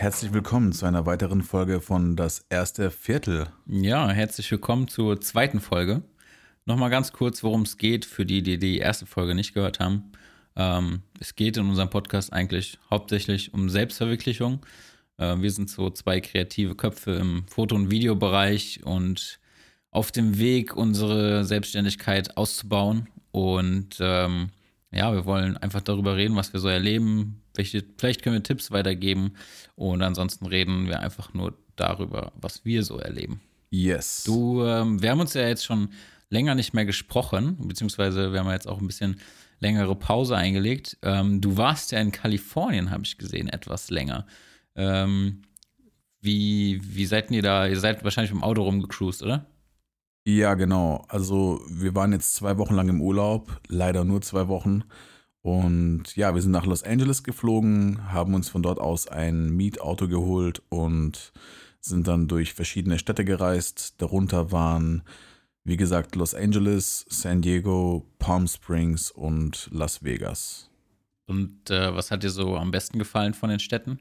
Herzlich willkommen zu einer weiteren Folge von Das erste Viertel. Ja, herzlich willkommen zur zweiten Folge. Nochmal ganz kurz, worum es geht, für die, die die erste Folge nicht gehört haben. Ähm, es geht in unserem Podcast eigentlich hauptsächlich um Selbstverwirklichung. Äh, wir sind so zwei kreative Köpfe im Foto- und Videobereich und auf dem Weg, unsere Selbstständigkeit auszubauen. Und ähm, ja, wir wollen einfach darüber reden, was wir so erleben. Welche, vielleicht können wir Tipps weitergeben. Und ansonsten reden wir einfach nur darüber, was wir so erleben. Yes. Du, ähm, wir haben uns ja jetzt schon länger nicht mehr gesprochen, beziehungsweise wir haben jetzt auch ein bisschen längere Pause eingelegt. Ähm, du warst ja in Kalifornien, habe ich gesehen, etwas länger. Ähm, wie, wie seid ihr da? Ihr seid wahrscheinlich im Auto rumgecruised, oder? Ja, genau. Also wir waren jetzt zwei Wochen lang im Urlaub, leider nur zwei Wochen. Und ja, wir sind nach Los Angeles geflogen, haben uns von dort aus ein Mietauto geholt und sind dann durch verschiedene Städte gereist. Darunter waren, wie gesagt, Los Angeles, San Diego, Palm Springs und Las Vegas. Und äh, was hat dir so am besten gefallen von den Städten?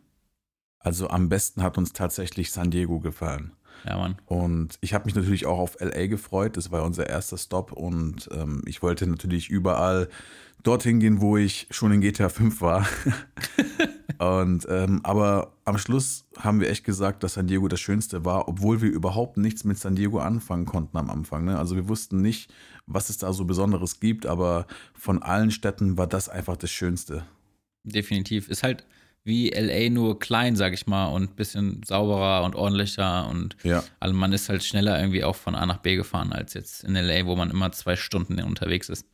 Also am besten hat uns tatsächlich San Diego gefallen. Ja, Mann. Und ich habe mich natürlich auch auf LA gefreut. Das war unser erster Stop und ähm, ich wollte natürlich überall dorthin gehen, wo ich schon in GTA 5 war. und ähm, aber am Schluss haben wir echt gesagt, dass San Diego das Schönste war, obwohl wir überhaupt nichts mit San Diego anfangen konnten am Anfang. Ne? Also wir wussten nicht, was es da so Besonderes gibt, aber von allen Städten war das einfach das Schönste. Definitiv. Ist halt wie LA nur klein, sag ich mal, und ein bisschen sauberer und ordentlicher und Ja. also man ist halt schneller irgendwie auch von A nach B gefahren als jetzt in LA, wo man immer zwei Stunden unterwegs ist.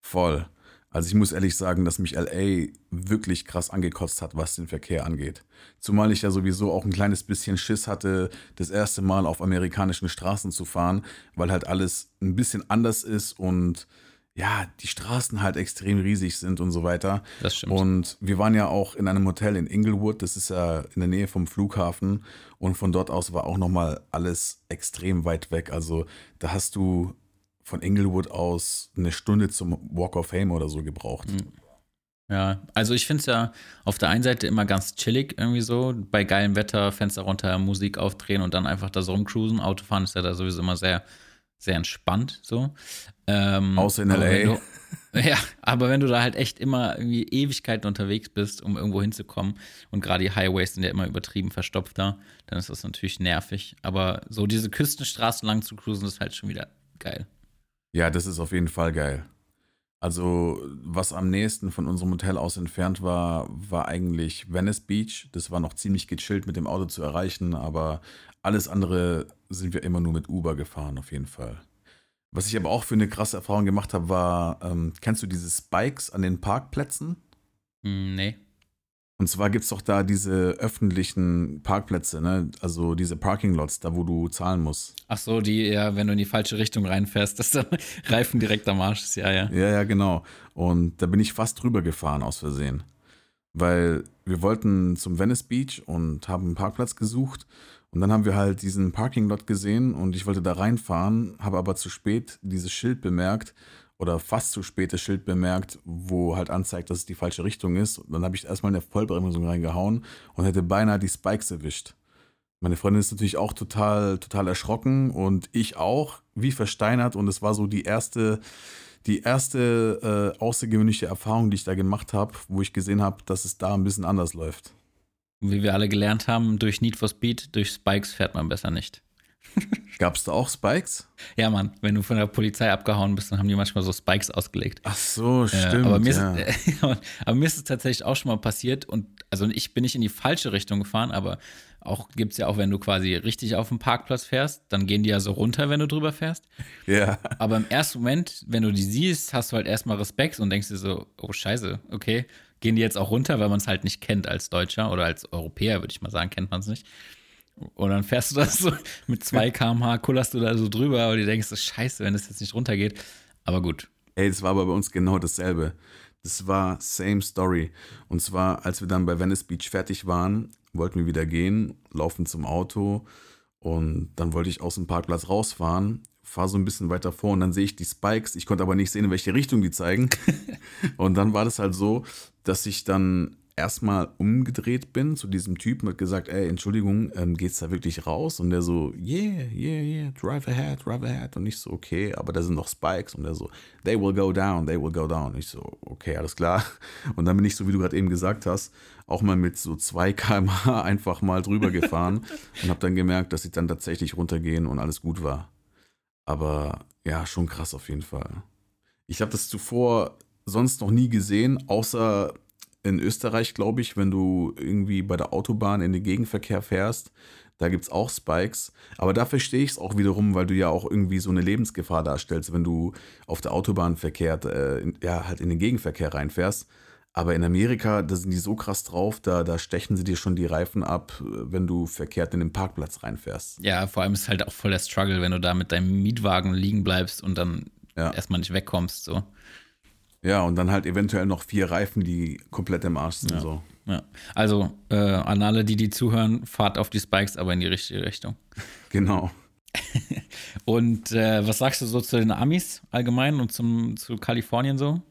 Voll. Also ich muss ehrlich sagen, dass mich LA wirklich krass angekotzt hat, was den Verkehr angeht. Zumal ich ja sowieso auch ein kleines bisschen Schiss hatte, das erste Mal auf amerikanischen Straßen zu fahren, weil halt alles ein bisschen anders ist und ja, die Straßen halt extrem riesig sind und so weiter. Das stimmt. Und wir waren ja auch in einem Hotel in Inglewood, das ist ja in der Nähe vom Flughafen. Und von dort aus war auch nochmal alles extrem weit weg. Also da hast du von Inglewood aus eine Stunde zum Walk of Fame oder so gebraucht. Ja, also ich finde es ja auf der einen Seite immer ganz chillig irgendwie so, bei geilem Wetter, Fenster runter, Musik aufdrehen und dann einfach da so rumcruisen. Autofahren ist ja da sowieso immer sehr, sehr entspannt so. Ähm, Außer in LA. Du, ja, aber wenn du da halt echt immer irgendwie Ewigkeiten unterwegs bist, um irgendwo hinzukommen und gerade die Highways sind ja immer übertrieben verstopft da, dann ist das natürlich nervig. Aber so diese Küstenstraßen lang zu cruisen ist halt schon wieder geil. Ja, das ist auf jeden Fall geil. Also, was am nächsten von unserem Hotel aus entfernt war, war eigentlich Venice Beach. Das war noch ziemlich gechillt mit dem Auto zu erreichen, aber alles andere sind wir immer nur mit Uber gefahren, auf jeden Fall. Was ich aber auch für eine krasse Erfahrung gemacht habe, war, ähm, kennst du diese Spikes an den Parkplätzen? Hm, nee. Und zwar gibt es doch da diese öffentlichen Parkplätze, ne? also diese Parking Lots, da wo du zahlen musst. Ach so, die, ja, wenn du in die falsche Richtung reinfährst, dass der Reifen direkt am Arsch ist, ja, ja. Ja, ja, genau. Und da bin ich fast drüber gefahren aus Versehen. Weil wir wollten zum Venice Beach und haben einen Parkplatz gesucht. Und dann haben wir halt diesen Parking-Lot gesehen und ich wollte da reinfahren, habe aber zu spät dieses Schild bemerkt oder fast zu spät das Schild bemerkt, wo halt anzeigt, dass es die falsche Richtung ist. Und dann habe ich erstmal eine Vollbremsung reingehauen und hätte beinahe die Spikes erwischt. Meine Freundin ist natürlich auch total, total erschrocken und ich auch, wie versteinert. Und es war so die erste, die erste äh, außergewöhnliche Erfahrung, die ich da gemacht habe, wo ich gesehen habe, dass es da ein bisschen anders läuft. Und wie wir alle gelernt haben, durch Need for Speed, durch Spikes fährt man besser nicht. Gab es da auch Spikes? Ja, Mann, wenn du von der Polizei abgehauen bist, dann haben die manchmal so Spikes ausgelegt. Ach so, stimmt. aber, mir ja. ist, aber mir ist es tatsächlich auch schon mal passiert und also ich bin nicht in die falsche Richtung gefahren, aber auch gibt es ja auch, wenn du quasi richtig auf dem Parkplatz fährst, dann gehen die ja so runter, wenn du drüber fährst. ja. Aber im ersten Moment, wenn du die siehst, hast du halt erstmal Respekt und denkst dir so, oh Scheiße, okay, gehen die jetzt auch runter, weil man es halt nicht kennt als Deutscher oder als Europäer, würde ich mal sagen, kennt man es nicht. Und dann fährst du das so mit 2 km/h, kullerst du da so drüber und du denkst, scheiße, wenn das jetzt nicht runtergeht. Aber gut. Ey, das war aber bei uns genau dasselbe. Das war same story. Und zwar, als wir dann bei Venice Beach fertig waren, wollten wir wieder gehen, laufen zum Auto und dann wollte ich aus dem Parkplatz rausfahren, fahre so ein bisschen weiter vor und dann sehe ich die Spikes. Ich konnte aber nicht sehen, in welche Richtung die zeigen. und dann war das halt so, dass ich dann erstmal umgedreht bin zu diesem Typen und gesagt, ey, Entschuldigung, ähm, geht's da wirklich raus? Und der so, yeah, yeah, yeah, drive ahead, drive ahead. Und ich so, okay, aber da sind noch Spikes. Und der so, they will go down, they will go down. Und ich so, okay, alles klar. Und dann bin ich so, wie du gerade eben gesagt hast, auch mal mit so 2 km/h einfach mal drüber gefahren und habe dann gemerkt, dass sie dann tatsächlich runtergehen und alles gut war. Aber ja, schon krass auf jeden Fall. Ich habe das zuvor sonst noch nie gesehen, außer in Österreich, glaube ich, wenn du irgendwie bei der Autobahn in den Gegenverkehr fährst, da gibt es auch Spikes. Aber da verstehe ich es auch wiederum, weil du ja auch irgendwie so eine Lebensgefahr darstellst, wenn du auf der Autobahn verkehrt, äh, in, ja, halt in den Gegenverkehr reinfährst. Aber in Amerika, da sind die so krass drauf, da, da stechen sie dir schon die Reifen ab, wenn du verkehrt in den Parkplatz reinfährst. Ja, vor allem ist es halt auch voll der Struggle, wenn du da mit deinem Mietwagen liegen bleibst und dann ja. erstmal nicht wegkommst. So. Ja, und dann halt eventuell noch vier Reifen, die komplett im Arsch sind. Ja. So. Ja. Also äh, an alle, die die zuhören, fahrt auf die Spikes, aber in die richtige Richtung. Genau. und äh, was sagst du so zu den Amis allgemein und zum, zu Kalifornien so?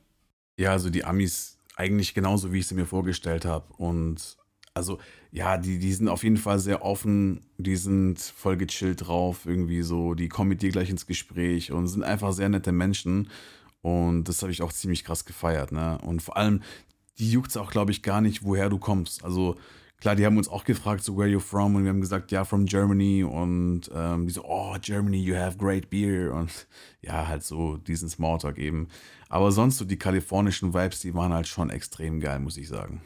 Ja, also die Amis eigentlich genauso, wie ich sie mir vorgestellt habe. Und also, ja, die, die sind auf jeden Fall sehr offen, die sind voll gechillt drauf, irgendwie so, die kommen mit dir gleich ins Gespräch und sind einfach sehr nette Menschen. Und das habe ich auch ziemlich krass gefeiert. Ne? Und vor allem, die juckt es auch, glaube ich, gar nicht, woher du kommst. Also klar, die haben uns auch gefragt, so where you from? Und wir haben gesagt, ja, from Germany. Und ähm, die so, oh, Germany, you have great beer. Und ja, halt so diesen Smalltalk eben. Aber sonst so die kalifornischen Vibes, die waren halt schon extrem geil, muss ich sagen.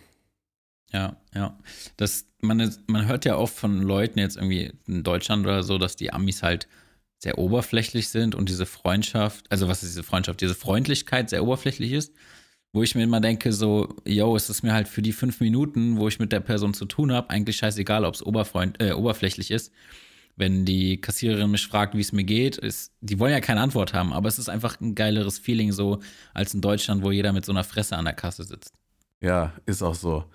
Ja, ja. Das, man, man hört ja oft von Leuten jetzt irgendwie in Deutschland oder so, dass die Amis halt sehr oberflächlich sind und diese Freundschaft, also was ist diese Freundschaft, diese Freundlichkeit sehr oberflächlich ist, wo ich mir immer denke, so, yo, es ist mir halt für die fünf Minuten, wo ich mit der Person zu tun habe, eigentlich scheißegal, ob es äh, oberflächlich ist. Wenn die Kassiererin mich fragt, wie es mir geht, ist, die wollen ja keine Antwort haben, aber es ist einfach ein geileres Feeling so als in Deutschland, wo jeder mit so einer Fresse an der Kasse sitzt. Ja, ist auch so.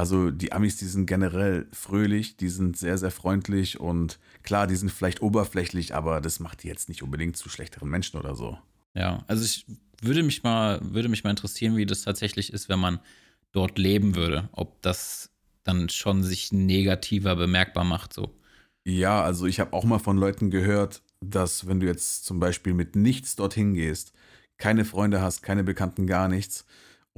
Also die Amis, die sind generell fröhlich, die sind sehr, sehr freundlich und klar, die sind vielleicht oberflächlich, aber das macht die jetzt nicht unbedingt zu schlechteren Menschen oder so. Ja, also ich würde mich mal, würde mich mal interessieren, wie das tatsächlich ist, wenn man dort leben würde. Ob das dann schon sich negativer bemerkbar macht, so. Ja, also ich habe auch mal von Leuten gehört, dass wenn du jetzt zum Beispiel mit nichts dorthin gehst, keine Freunde hast, keine Bekannten, gar nichts,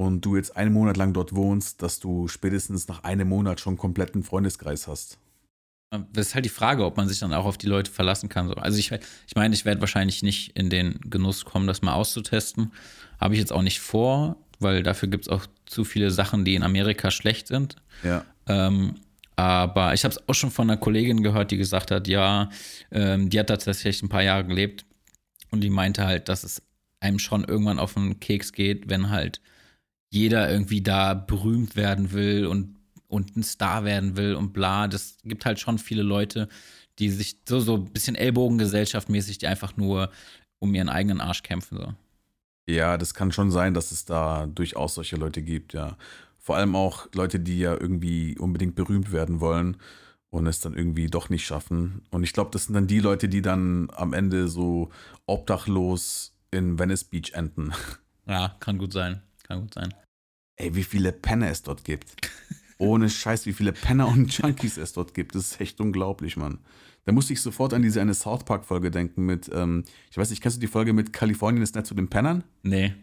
und du jetzt einen Monat lang dort wohnst, dass du spätestens nach einem Monat schon einen kompletten Freundeskreis hast. Das ist halt die Frage, ob man sich dann auch auf die Leute verlassen kann. Also ich, ich meine, ich werde wahrscheinlich nicht in den Genuss kommen, das mal auszutesten. Habe ich jetzt auch nicht vor, weil dafür gibt es auch zu viele Sachen, die in Amerika schlecht sind. Ja. Ähm, aber ich habe es auch schon von einer Kollegin gehört, die gesagt hat, ja, ähm, die hat tatsächlich ein paar Jahre gelebt und die meinte halt, dass es einem schon irgendwann auf den Keks geht, wenn halt jeder irgendwie da berühmt werden will und, und ein Star werden will und bla. Das gibt halt schon viele Leute, die sich so, so ein bisschen Ellbogengesellschaftmäßig, die einfach nur um ihren eigenen Arsch kämpfen. So. Ja, das kann schon sein, dass es da durchaus solche Leute gibt, ja. Vor allem auch Leute, die ja irgendwie unbedingt berühmt werden wollen und es dann irgendwie doch nicht schaffen. Und ich glaube, das sind dann die Leute, die dann am Ende so obdachlos in Venice Beach enden. Ja, kann gut sein. Kann gut sein. Ey, wie viele Penner es dort gibt. Ohne Scheiß, wie viele Penner und Junkies es dort gibt. Das ist echt unglaublich, Mann. Da musste ich sofort an diese eine South Park-Folge denken mit, ähm, ich weiß nicht, kennst du die Folge mit Kalifornien ist nicht zu den Pennern? Nee.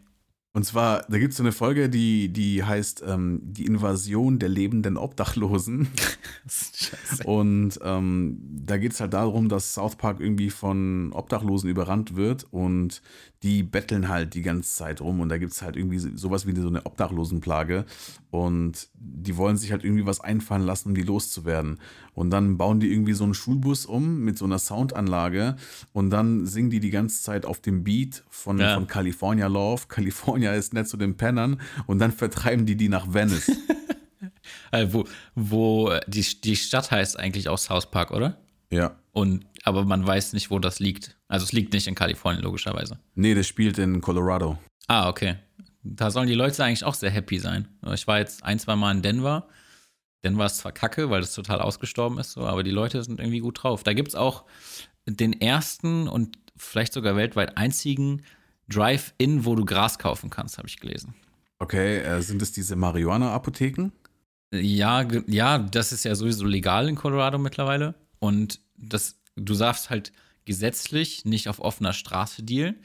Und zwar, da gibt es so eine Folge, die, die heißt ähm, Die Invasion der lebenden Obdachlosen. Scheiße. Und ähm, da geht es halt darum, dass South Park irgendwie von Obdachlosen überrannt wird und die betteln halt die ganze Zeit rum. Und da gibt es halt irgendwie sowas wie so eine Obdachlosenplage. Und die wollen sich halt irgendwie was einfallen lassen, um die loszuwerden. Und dann bauen die irgendwie so einen Schulbus um mit so einer Soundanlage. Und dann singen die die ganze Zeit auf dem Beat von, ja. von California Love, California ist nett zu den Pennern und dann vertreiben die die nach Venice. äh, wo wo die, die Stadt heißt eigentlich auch South Park, oder? Ja. Und, aber man weiß nicht, wo das liegt. Also es liegt nicht in Kalifornien, logischerweise. Nee, das spielt in Colorado. Ah, okay. Da sollen die Leute eigentlich auch sehr happy sein. Ich war jetzt ein, zwei Mal in Denver. Denver ist zwar kacke, weil das total ausgestorben ist, so, aber die Leute sind irgendwie gut drauf. Da gibt es auch den ersten und vielleicht sogar weltweit einzigen Drive-In, wo du Gras kaufen kannst, habe ich gelesen. Okay, äh, sind es diese Marihuana-Apotheken? Ja, ja, das ist ja sowieso legal in Colorado mittlerweile. Und das, du darfst halt gesetzlich nicht auf offener Straße dealen.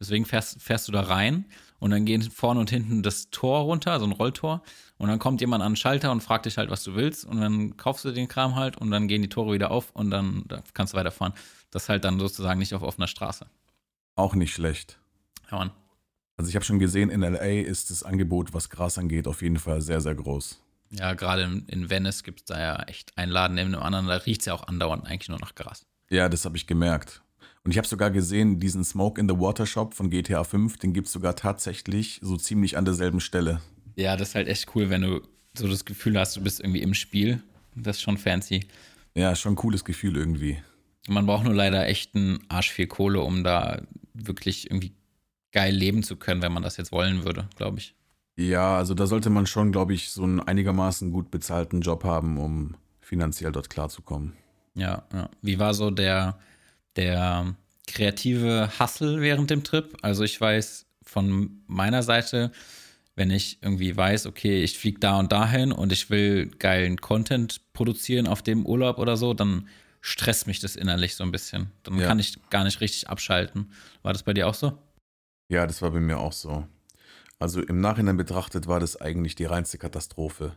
Deswegen fährst, fährst du da rein und dann gehen vorne und hinten das Tor runter, so ein Rolltor. Und dann kommt jemand an den Schalter und fragt dich halt, was du willst. Und dann kaufst du den Kram halt und dann gehen die Tore wieder auf und dann da kannst du weiterfahren. Das ist halt dann sozusagen nicht auf offener Straße. Auch nicht schlecht. Ja, Mann. Also ich habe schon gesehen, in LA ist das Angebot, was Gras angeht, auf jeden Fall sehr, sehr groß. Ja, gerade in, in Venice gibt es da ja echt einen Laden neben dem anderen. Da riecht es ja auch andauernd eigentlich nur nach Gras. Ja, das habe ich gemerkt. Und ich habe sogar gesehen, diesen Smoke in the Water Shop von GTA 5, den gibt es sogar tatsächlich so ziemlich an derselben Stelle. Ja, das ist halt echt cool, wenn du so das Gefühl hast, du bist irgendwie im Spiel. Das ist schon fancy. Ja, schon ein cooles Gefühl irgendwie. Man braucht nur leider echt einen Arsch viel Kohle, um da wirklich irgendwie geil leben zu können, wenn man das jetzt wollen würde, glaube ich. Ja, also da sollte man schon, glaube ich, so einen einigermaßen gut bezahlten Job haben, um finanziell dort klarzukommen. Ja, ja. Wie war so der, der kreative Hustle während dem Trip? Also ich weiß von meiner Seite, wenn ich irgendwie weiß, okay, ich fliege da und dahin und ich will geilen Content produzieren auf dem Urlaub oder so, dann stresst mich das innerlich so ein bisschen. Dann Ja. kann ich gar nicht richtig abschalten. War das bei dir auch so? Ja, das war bei mir auch so. Also im Nachhinein betrachtet war das eigentlich die reinste Katastrophe.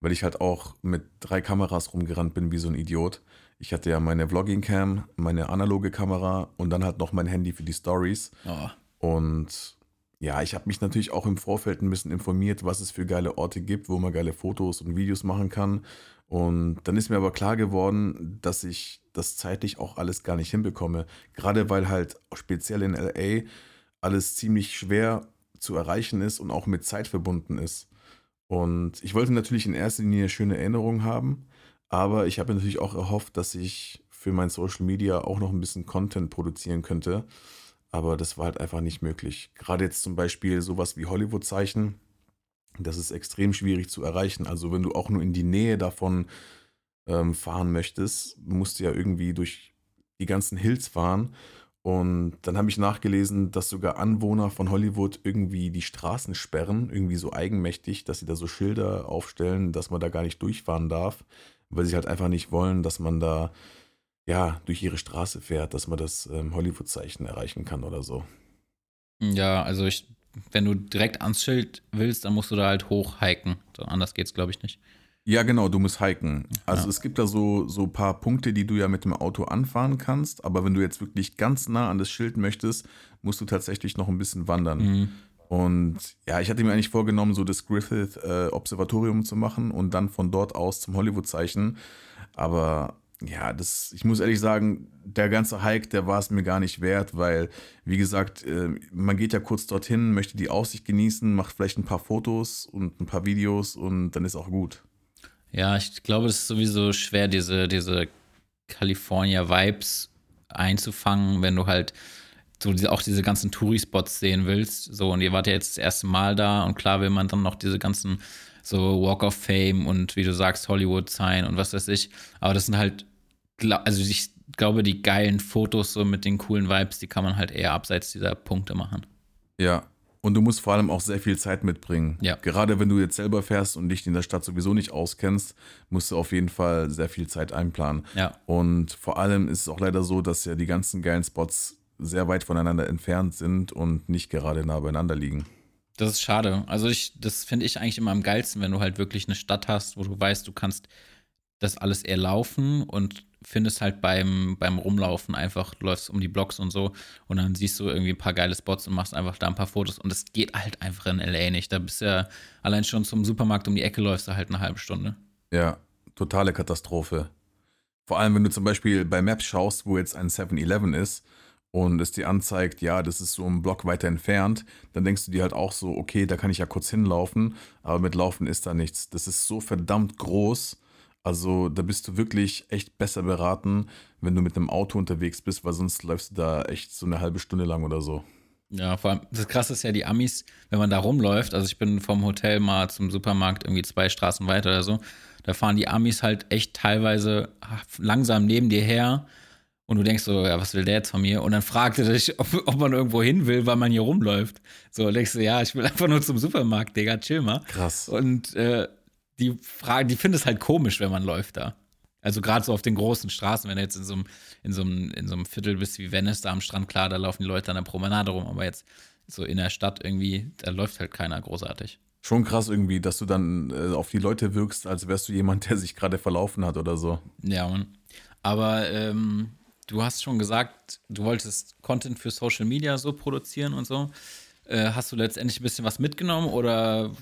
Weil ich halt auch mit drei Kameras rumgerannt bin wie so ein Idiot. Ich hatte ja meine Vlogging-Cam, meine analoge Kamera und dann halt noch mein Handy für die Stories. Oh, Und ja, ich habe mich natürlich auch im Vorfeld ein bisschen informiert, was es für geile Orte gibt, wo man geile Fotos und Videos machen kann. Und dann ist mir aber klar geworden, dass ich das zeitlich auch alles gar nicht hinbekomme. Gerade weil halt speziell in LA alles ziemlich schwer zu erreichen ist und auch mit Zeit verbunden ist. Und ich wollte natürlich in erster Linie schöne Erinnerungen haben, aber ich habe natürlich auch erhofft, dass ich für mein Social Media auch noch ein bisschen Content produzieren könnte. Aber das war halt einfach nicht möglich. Gerade jetzt zum Beispiel sowas wie Hollywood-Zeichen, das ist extrem schwierig zu erreichen. Also wenn du auch nur in die Nähe davon ähm, fahren möchtest, musst du ja irgendwie durch die ganzen Hills fahren. Und dann habe ich nachgelesen, dass sogar Anwohner von Hollywood irgendwie die Straßen sperren, irgendwie so eigenmächtig, dass sie da so Schilder aufstellen, dass man da gar nicht durchfahren darf, weil sie halt einfach nicht wollen, dass man da ja durch ihre Straße fährt, dass man das ähm, Hollywood-Zeichen erreichen kann oder so. Ja, also ich, wenn du direkt ans Schild willst, dann musst du da halt hochhiken. Anders geht's, glaube ich, nicht. Ja, genau, du musst hiken. Also Ja. es gibt da so, so ein paar Punkte, die du ja mit dem Auto anfahren kannst, aber wenn du jetzt wirklich ganz nah an das Schild möchtest, musst du tatsächlich noch ein bisschen wandern. Mhm. Und ja, ich hatte mir eigentlich vorgenommen, so das Griffith äh, Observatorium zu machen und dann von dort aus zum Hollywood-Zeichen. Aber ja, das, ich muss ehrlich sagen, der ganze Hike, der war es mir gar nicht wert, weil, wie gesagt, äh, man geht ja kurz dorthin, möchte die Aussicht genießen, macht vielleicht ein paar Fotos und ein paar Videos und dann ist auch gut. Ja, ich glaube, es ist sowieso schwer, diese, diese California-Vibes einzufangen, wenn du halt so diese, auch diese ganzen Touri-Spots sehen willst. So, und ihr wart ja jetzt das erste Mal da und klar will man dann noch diese ganzen so Walk of Fame und wie du sagst, Hollywood sein und was weiß ich. Aber das sind halt, also ich glaube, die geilen Fotos so mit den coolen Vibes, die kann man halt eher abseits dieser Punkte machen. Ja. Und du musst vor allem auch sehr viel Zeit mitbringen. Ja. Gerade wenn du jetzt selber fährst und dich in der Stadt sowieso nicht auskennst, musst du auf jeden Fall sehr viel Zeit einplanen. Ja. Und vor allem ist es auch leider so, dass ja die ganzen geilen Spots sehr weit voneinander entfernt sind und nicht gerade nah beieinander liegen. Das ist schade. Also ich, das finde ich eigentlich immer am geilsten, wenn du halt wirklich eine Stadt hast, wo du weißt, du kannst das alles eher laufen und findest halt beim, beim Rumlaufen einfach, läufst um die Blocks und so und dann siehst du irgendwie ein paar geile Spots und machst einfach da ein paar Fotos und das geht halt einfach in LA nicht. Da bist du ja allein schon zum Supermarkt um die Ecke läufst du halt eine halbe Stunde. Ja, totale Katastrophe. Vor allem, wenn du zum Beispiel bei Maps schaust, wo jetzt ein 7-Eleven ist und es dir anzeigt, ja, das ist so ein Block weiter entfernt, dann denkst du dir halt auch so, okay, da kann ich ja kurz hinlaufen, aber mit Laufen ist da nichts. Das ist so verdammt groß. Also da bist du wirklich echt besser beraten, wenn du mit einem Auto unterwegs bist, weil sonst läufst du da echt so eine halbe Stunde lang oder so. Ja, vor allem, das Krasse ist ja, die Amis, wenn man da rumläuft, also ich bin vom Hotel mal zum Supermarkt irgendwie zwei Straßen weiter oder so, da fahren die Amis halt echt teilweise langsam neben dir her und du denkst so, ja, was will der jetzt von mir? Und dann fragt er dich, ob, ob man irgendwo hin will, weil man hier rumläuft. So, denkst du, ja, ich will einfach nur zum Supermarkt, Digga, chill mal. Krass. Und äh, die Frage, die findet es halt komisch, wenn man läuft da. Also gerade so auf den großen Straßen, wenn du jetzt in so, einem, in, so einem, in so einem Viertel bist wie Venice, da am Strand, klar, da laufen die Leute an der Promenade rum, aber jetzt so in der Stadt irgendwie, da läuft halt keiner großartig. Schon krass irgendwie, dass du dann äh, auf die Leute wirkst, als wärst du jemand, der sich gerade verlaufen hat oder so. Ja, Mann. Aber ähm, du hast schon gesagt, du wolltest Content für Social Media so produzieren und so. Äh, hast du letztendlich ein bisschen was mitgenommen oder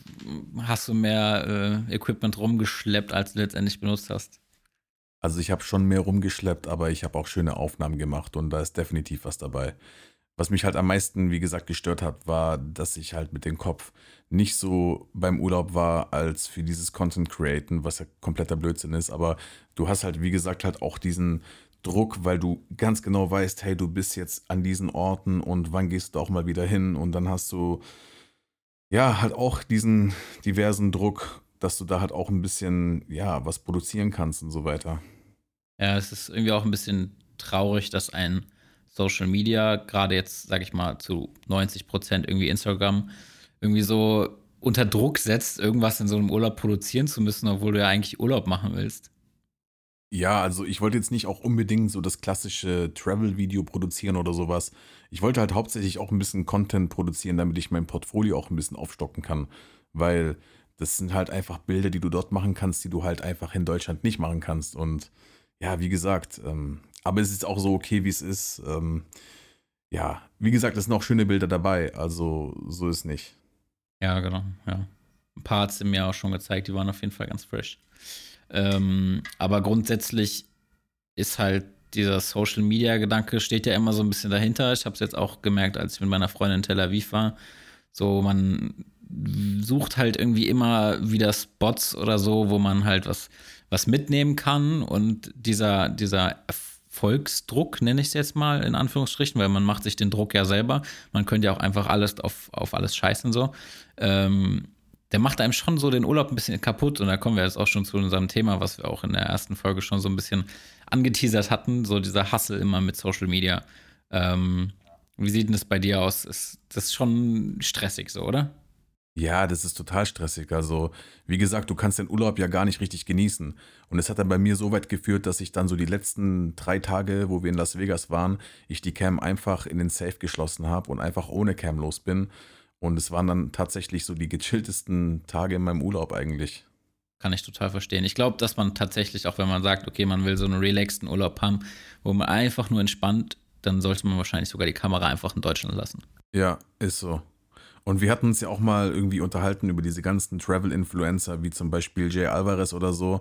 hast du mehr äh, Equipment rumgeschleppt, als du letztendlich benutzt hast? Also ich habe schon mehr rumgeschleppt, aber ich habe auch schöne Aufnahmen gemacht und da ist definitiv was dabei. Was mich halt am meisten, wie gesagt, gestört hat, war, dass ich halt mit dem Kopf nicht so beim Urlaub war, als für dieses Content Createn, was ja kompletter Blödsinn ist. Aber du hast halt, wie gesagt, halt auch diesen Druck, weil du ganz genau weißt, hey, du bist jetzt an diesen Orten und wann gehst du auch mal wieder hin und dann hast du ja halt auch diesen diversen Druck, dass du da halt auch ein bisschen ja was produzieren kannst und so weiter. Ja, es ist irgendwie auch ein bisschen traurig, dass ein Social Media, gerade jetzt, sag ich mal, zu 90 Prozent irgendwie Instagram, irgendwie so unter Druck setzt, irgendwas in so einem Urlaub produzieren zu müssen, obwohl du ja eigentlich Urlaub machen willst. Ja, also ich wollte jetzt nicht auch unbedingt so das klassische Travel-Video produzieren oder sowas. Ich wollte halt hauptsächlich auch ein bisschen Content produzieren, damit ich mein Portfolio auch ein bisschen aufstocken kann. Weil das sind halt einfach Bilder, die du dort machen kannst, die du halt einfach in Deutschland nicht machen kannst. Und ja, wie gesagt, ähm, aber es ist auch so okay, wie es ist. Ähm, ja, wie gesagt, es sind auch schöne Bilder dabei. Also so ist nicht. Ja, genau, ja. Ein paar hat es mir auch schon gezeigt, die waren auf jeden Fall ganz fresh. Ähm, aber grundsätzlich ist halt dieser Social Media Gedanke steht ja immer so ein bisschen dahinter. Ich habe es jetzt auch gemerkt, als ich mit meiner Freundin in Tel Aviv war. So, man sucht halt irgendwie immer wieder Spots oder so, wo man halt was, was mitnehmen kann. Und dieser, dieser Erfolgsdruck, nenne ich es jetzt mal in Anführungsstrichen, weil man macht sich den Druck ja selber. Man könnte ja auch einfach alles auf, auf alles scheißen so. Ähm, der macht einem schon so den Urlaub ein bisschen kaputt. Und da kommen wir jetzt auch schon zu unserem Thema, was wir auch in der ersten Folge schon so ein bisschen angeteasert hatten, so dieser Hustle immer mit Social Media. Ähm, wie sieht denn das bei dir aus? Ist das schon stressig so, oder? Ja, das ist total stressig. Also, wie gesagt, du kannst den Urlaub ja gar nicht richtig genießen. Und es hat dann bei mir so weit geführt, dass ich dann so die letzten drei Tage, wo wir in Las Vegas waren, ich die Cam einfach in den Safe geschlossen habe und einfach ohne Cam los bin und es waren dann tatsächlich so die gechilltesten Tage in meinem Urlaub eigentlich. Kann ich total verstehen. Ich glaube, dass man tatsächlich, auch wenn man sagt, okay, man will so einen relaxten Urlaub haben, wo man einfach nur entspannt, dann sollte man wahrscheinlich sogar die Kamera einfach in Deutschland lassen. Ja, ist so. Und wir hatten uns ja auch mal irgendwie unterhalten über diese ganzen Travel-Influencer, wie zum Beispiel Jay Alvarez oder so.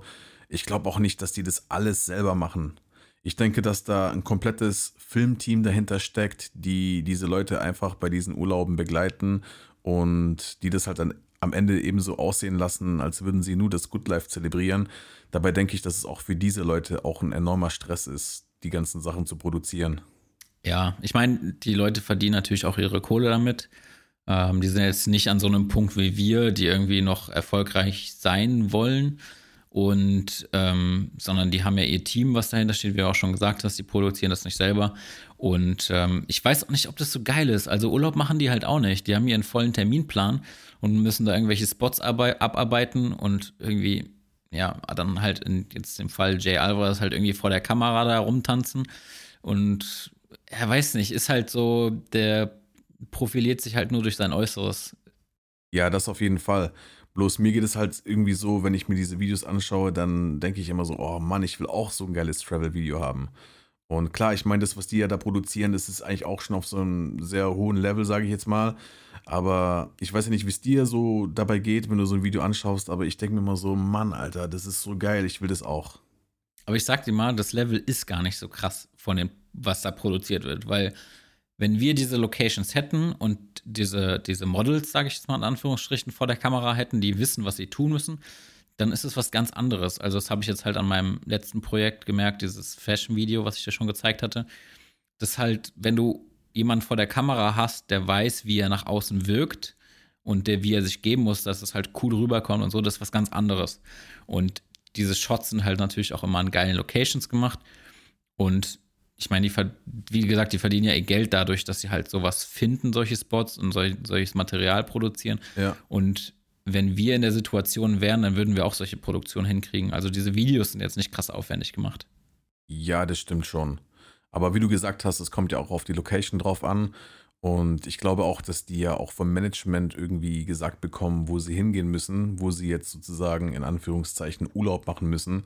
Ich glaube auch nicht, dass die das alles selber machen. Ich denke, dass da ein komplettes Filmteam dahinter steckt, die diese Leute einfach bei diesen Urlauben begleiten und die das halt dann am Ende ebenso aussehen lassen, als würden sie nur das Good Life zelebrieren. Dabei denke ich, dass es auch für diese Leute auch ein enormer Stress ist, die ganzen Sachen zu produzieren. Ja, ich meine, die Leute verdienen natürlich auch ihre Kohle damit. Ähm, die sind jetzt nicht an so einem Punkt wie wir, die irgendwie noch erfolgreich sein wollen und ähm, sondern die haben ja ihr Team, was dahinter steht, wie du auch schon gesagt hast, die produzieren das nicht selber. Und ähm, ich weiß auch nicht, ob das so geil ist. Also Urlaub machen die halt auch nicht. Die haben ihren vollen Terminplan und müssen da irgendwelche Spots abarbeiten und irgendwie, ja, dann halt in jetzt im Fall Jay Alvarez halt irgendwie vor der Kamera da rumtanzen. Und er weiß nicht, ist halt so, der profiliert sich halt nur durch sein Äußeres. Ja, das auf jeden Fall. Bloß mir geht es halt irgendwie so, wenn ich mir diese Videos anschaue, dann denke ich immer so, oh Mann, ich will auch so ein geiles Travel-Video haben. Und klar, ich meine, das, was die ja da produzieren, das ist eigentlich auch schon auf so einem sehr hohen Level, sage ich jetzt mal. Aber ich weiß ja nicht, wie es dir so dabei geht, wenn du so ein Video anschaust, aber ich denke mir immer so, Mann, Alter, das ist so geil, ich will das auch. Aber ich sag dir mal, das Level ist gar nicht so krass von dem, was da produziert wird, weil wenn wir diese Locations hätten und diese, diese Models, sage ich jetzt mal in Anführungsstrichen, vor der Kamera hätten, die wissen, was sie tun müssen, dann ist es was ganz anderes. Also das habe ich jetzt halt an meinem letzten Projekt gemerkt, dieses Fashion-Video, was ich dir schon gezeigt hatte. Das halt, wenn du jemanden vor der Kamera hast, der weiß, wie er nach außen wirkt und der, wie er sich geben muss, dass es halt cool rüberkommt und so, das ist was ganz anderes. Und diese Shots sind halt natürlich auch immer an geilen Locations gemacht. Und ich meine, die, wie gesagt, die verdienen ja ihr Geld dadurch, dass sie halt sowas finden, solche Spots und solch, solches Material produzieren. Ja. Und wenn wir in der Situation wären, dann würden wir auch solche Produktionen hinkriegen. Also diese Videos sind jetzt nicht krass aufwendig gemacht. Ja, das stimmt schon. Aber wie du gesagt hast, es kommt ja auch auf die Location drauf an. Und ich glaube auch, dass die ja auch vom Management irgendwie gesagt bekommen, wo sie hingehen müssen, wo sie jetzt sozusagen in Anführungszeichen Urlaub machen müssen.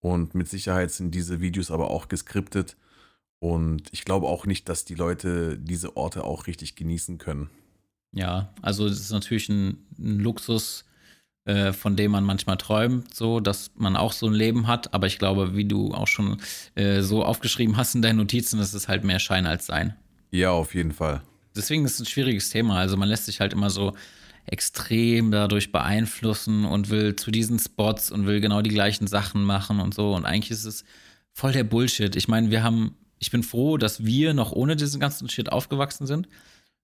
Und mit Sicherheit sind diese Videos aber auch geskriptet. Und ich glaube auch nicht, dass die Leute diese Orte auch richtig genießen können. Ja, also es ist natürlich ein, ein Luxus, äh, von dem man manchmal träumt, so dass man auch so ein Leben hat. Aber ich glaube, wie du auch schon äh, so aufgeschrieben hast in deinen Notizen, ist es halt mehr Schein als Sein. Ja, auf jeden Fall. Deswegen ist es ein schwieriges Thema. Also man lässt sich halt immer so extrem dadurch beeinflussen und will zu diesen Spots und will genau die gleichen Sachen machen und so. Und eigentlich ist es voll der Bullshit. Ich meine, wir haben ich bin froh, dass wir noch ohne diesen ganzen Shit aufgewachsen sind.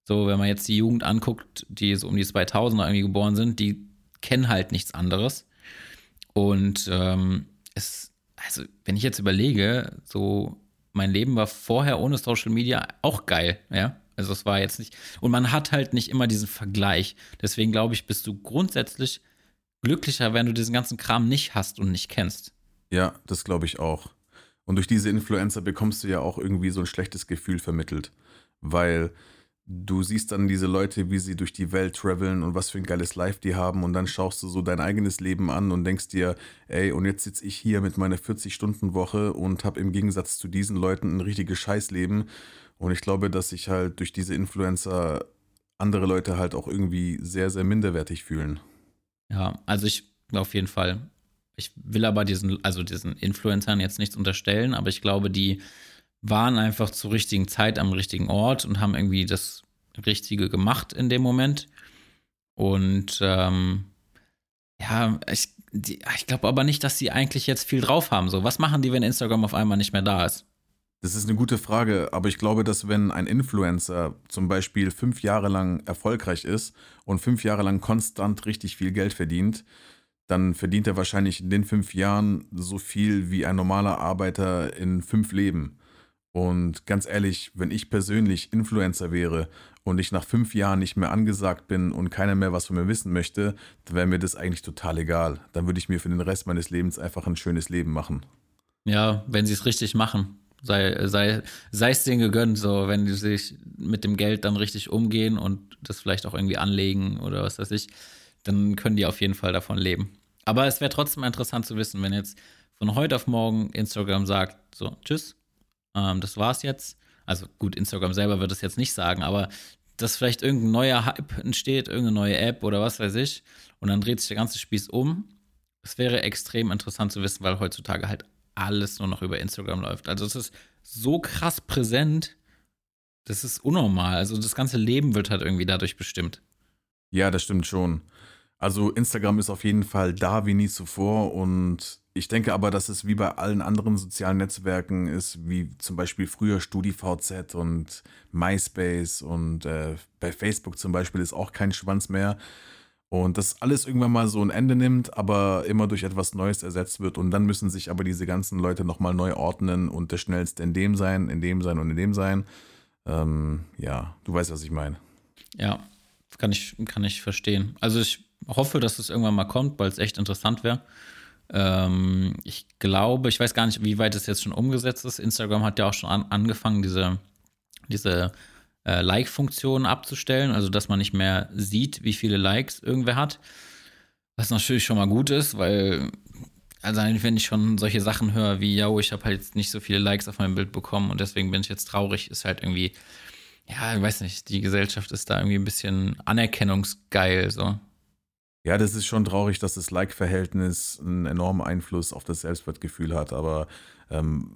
So, wenn man jetzt die Jugend anguckt, die so um die 2000er irgendwie geboren sind, die kennen halt nichts anderes. Und ähm, es, also, wenn ich jetzt überlege, so, mein Leben war vorher ohne Social Media auch geil, ja. Also, es war jetzt nicht, und man hat halt nicht immer diesen Vergleich. Deswegen glaube ich, bist du grundsätzlich glücklicher, wenn du diesen ganzen Kram nicht hast und nicht kennst. Ja, das glaube ich auch. Und durch diese Influencer bekommst du ja auch irgendwie so ein schlechtes Gefühl vermittelt, weil du siehst dann diese Leute, wie sie durch die Welt traveln und was für ein geiles Life die haben und dann schaust du so dein eigenes Leben an und denkst dir, ey, und jetzt sitze ich hier mit meiner 40-Stunden-Woche und habe im Gegensatz zu diesen Leuten ein richtiges Scheißleben. Und ich glaube, dass sich halt durch diese Influencer andere Leute halt auch irgendwie sehr, sehr minderwertig fühlen. Ja, also ich auf jeden Fall. Ich will aber diesen, also diesen Influencern jetzt nichts unterstellen, aber ich glaube, die waren einfach zur richtigen Zeit am richtigen Ort und haben irgendwie das Richtige gemacht in dem Moment. Und ähm, ja, ich, ich glaube aber nicht, dass sie eigentlich jetzt viel drauf haben. So, was machen die, wenn Instagram auf einmal nicht mehr da ist? Das ist eine gute Frage, aber ich glaube, dass wenn ein Influencer zum Beispiel fünf Jahre lang erfolgreich ist und fünf Jahre lang konstant richtig viel Geld verdient, dann verdient er wahrscheinlich in den fünf Jahren so viel wie ein normaler Arbeiter in fünf Leben. Und ganz ehrlich, wenn ich persönlich Influencer wäre und ich nach fünf Jahren nicht mehr angesagt bin und keiner mehr was von mir wissen möchte, dann wäre mir das eigentlich total egal. Dann würde ich mir für den Rest meines Lebens einfach ein schönes Leben machen. Ja, wenn sie es richtig machen. Sei, sei, sei es denen gegönnt, so, wenn die sich mit dem Geld dann richtig umgehen und das vielleicht auch irgendwie anlegen oder was weiß ich, dann können die auf jeden Fall davon leben. Aber es wäre trotzdem interessant zu wissen, wenn jetzt von heute auf morgen Instagram sagt, so, tschüss, ähm, das war's jetzt. Also gut, Instagram selber wird es jetzt nicht sagen, aber dass vielleicht irgendein neuer Hype entsteht, irgendeine neue App oder was weiß ich, und dann dreht sich der ganze Spieß um. Es wäre extrem interessant zu wissen, weil heutzutage halt alles nur noch über Instagram läuft. Also es ist so krass präsent, das ist unnormal. Also das ganze Leben wird halt irgendwie dadurch bestimmt. Ja, das stimmt schon. Also Instagram ist auf jeden Fall da wie nie zuvor und ich denke aber, dass es wie bei allen anderen sozialen Netzwerken ist, wie zum Beispiel früher StudiVZ und MySpace und äh, bei Facebook zum Beispiel ist auch kein Schwanz mehr. Und das alles irgendwann mal so ein Ende nimmt, aber immer durch etwas Neues ersetzt wird. Und dann müssen sich aber diese ganzen Leute nochmal neu ordnen und der schnellste in dem sein, in dem sein und in dem sein. Ähm, ja, du weißt, was ich meine. Ja, kann ich, kann ich verstehen. Also ich hoffe, dass es irgendwann mal kommt, weil es echt interessant wäre. Ähm, ich glaube, ich weiß gar nicht, wie weit es jetzt schon umgesetzt ist. Instagram hat ja auch schon an, angefangen, diese, diese äh, Like-Funktion abzustellen, also dass man nicht mehr sieht, wie viele Likes irgendwer hat. Was natürlich schon mal gut ist, weil, also wenn ich schon solche Sachen höre wie, ja, ich habe halt jetzt nicht so viele Likes auf meinem Bild bekommen und deswegen bin ich jetzt traurig, ist halt irgendwie, ja, ich weiß nicht, die Gesellschaft ist da irgendwie ein bisschen anerkennungsgeil, so. Ja, das ist schon traurig, dass das Like-Verhältnis einen enormen Einfluss auf das Selbstwertgefühl hat. Aber ähm,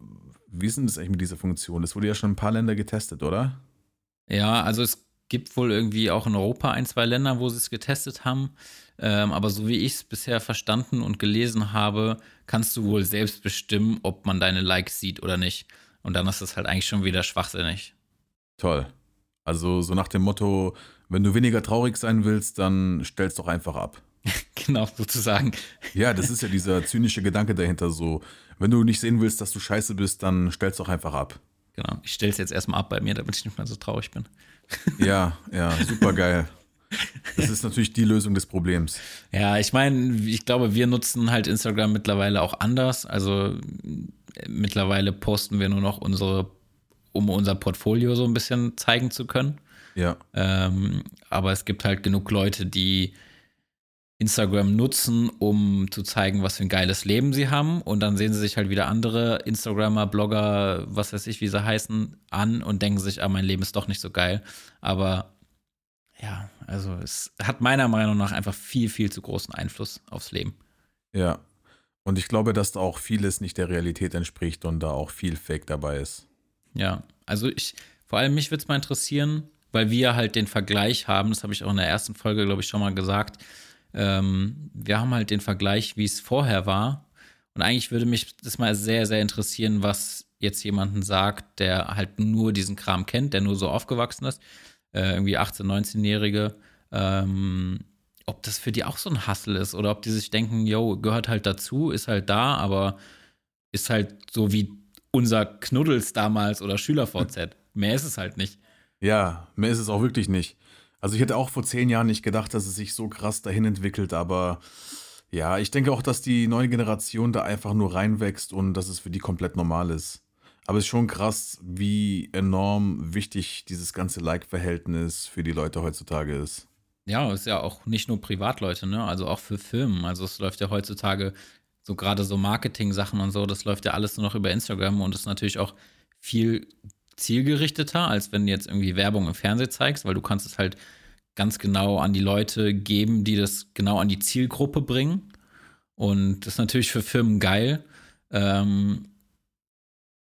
wie ist denn das eigentlich mit dieser Funktion? Das wurde ja schon ein paar Länder getestet, oder? Ja, also es gibt wohl irgendwie auch in Europa ein, zwei Länder, wo sie es getestet haben. Ähm, aber so wie ich es bisher verstanden und gelesen habe, kannst du wohl selbst bestimmen, ob man deine Likes sieht oder nicht. Und dann ist das halt eigentlich schon wieder schwachsinnig. Toll. Also so nach dem Motto, wenn du weniger traurig sein willst, dann stell's doch einfach ab. genau, sozusagen. Ja, das ist ja dieser zynische Gedanke dahinter so. Wenn du nicht sehen willst, dass du scheiße bist, dann stell's doch einfach ab. Genau, ich stell's jetzt erstmal ab bei mir, damit ich nicht mehr so traurig bin. Ja, ja, super geil. Das ist natürlich die Lösung des Problems. Ja, ich meine, ich glaube, wir nutzen halt Instagram mittlerweile auch anders. Also mittlerweile posten wir nur noch unsere, um unser Portfolio so ein bisschen zeigen zu können. Ja. Ähm, aber es gibt halt genug Leute, die Instagram nutzen, um zu zeigen, was für ein geiles Leben sie haben. Und dann sehen sie sich halt wieder andere Instagrammer, Blogger, was weiß ich, wie sie heißen, an und denken sich, ah, mein Leben ist doch nicht so geil. Aber ja, also es hat meiner Meinung nach einfach viel, viel zu großen Einfluss aufs Leben. Ja. Und ich glaube, dass da auch vieles nicht der Realität entspricht und da auch viel Fake dabei ist. Ja, also ich, vor allem mich würde es mal interessieren, weil wir halt den Vergleich haben, das habe ich auch in der ersten Folge, glaube ich, schon mal gesagt. Ähm, wir haben halt den Vergleich, wie es vorher war. Und eigentlich würde mich das mal sehr, sehr interessieren, was jetzt jemanden sagt, der halt nur diesen Kram kennt, der nur so aufgewachsen ist, äh, irgendwie 18-, 19-Jährige, ähm, ob das für die auch so ein Hassel ist oder ob die sich denken, yo, gehört halt dazu, ist halt da, aber ist halt so wie unser Knuddels damals oder SchülerVZ. Mehr ist es halt nicht. Ja, mehr ist es auch wirklich nicht. Also ich hätte auch vor zehn Jahren nicht gedacht, dass es sich so krass dahin entwickelt, aber ja, ich denke auch, dass die neue Generation da einfach nur reinwächst und dass es für die komplett normal ist. Aber es ist schon krass, wie enorm wichtig dieses ganze Like-Verhältnis für die Leute heutzutage ist. Ja, ist ja auch nicht nur Privatleute, ne? Also auch für Firmen. Also es läuft ja heutzutage so gerade so Marketing-Sachen und so, das läuft ja alles nur noch über Instagram und ist natürlich auch viel zielgerichteter, als wenn du jetzt irgendwie Werbung im Fernsehen zeigst, weil du kannst es halt ganz genau an die Leute geben, die das genau an die Zielgruppe bringen. Und das ist natürlich für Firmen geil. Ähm,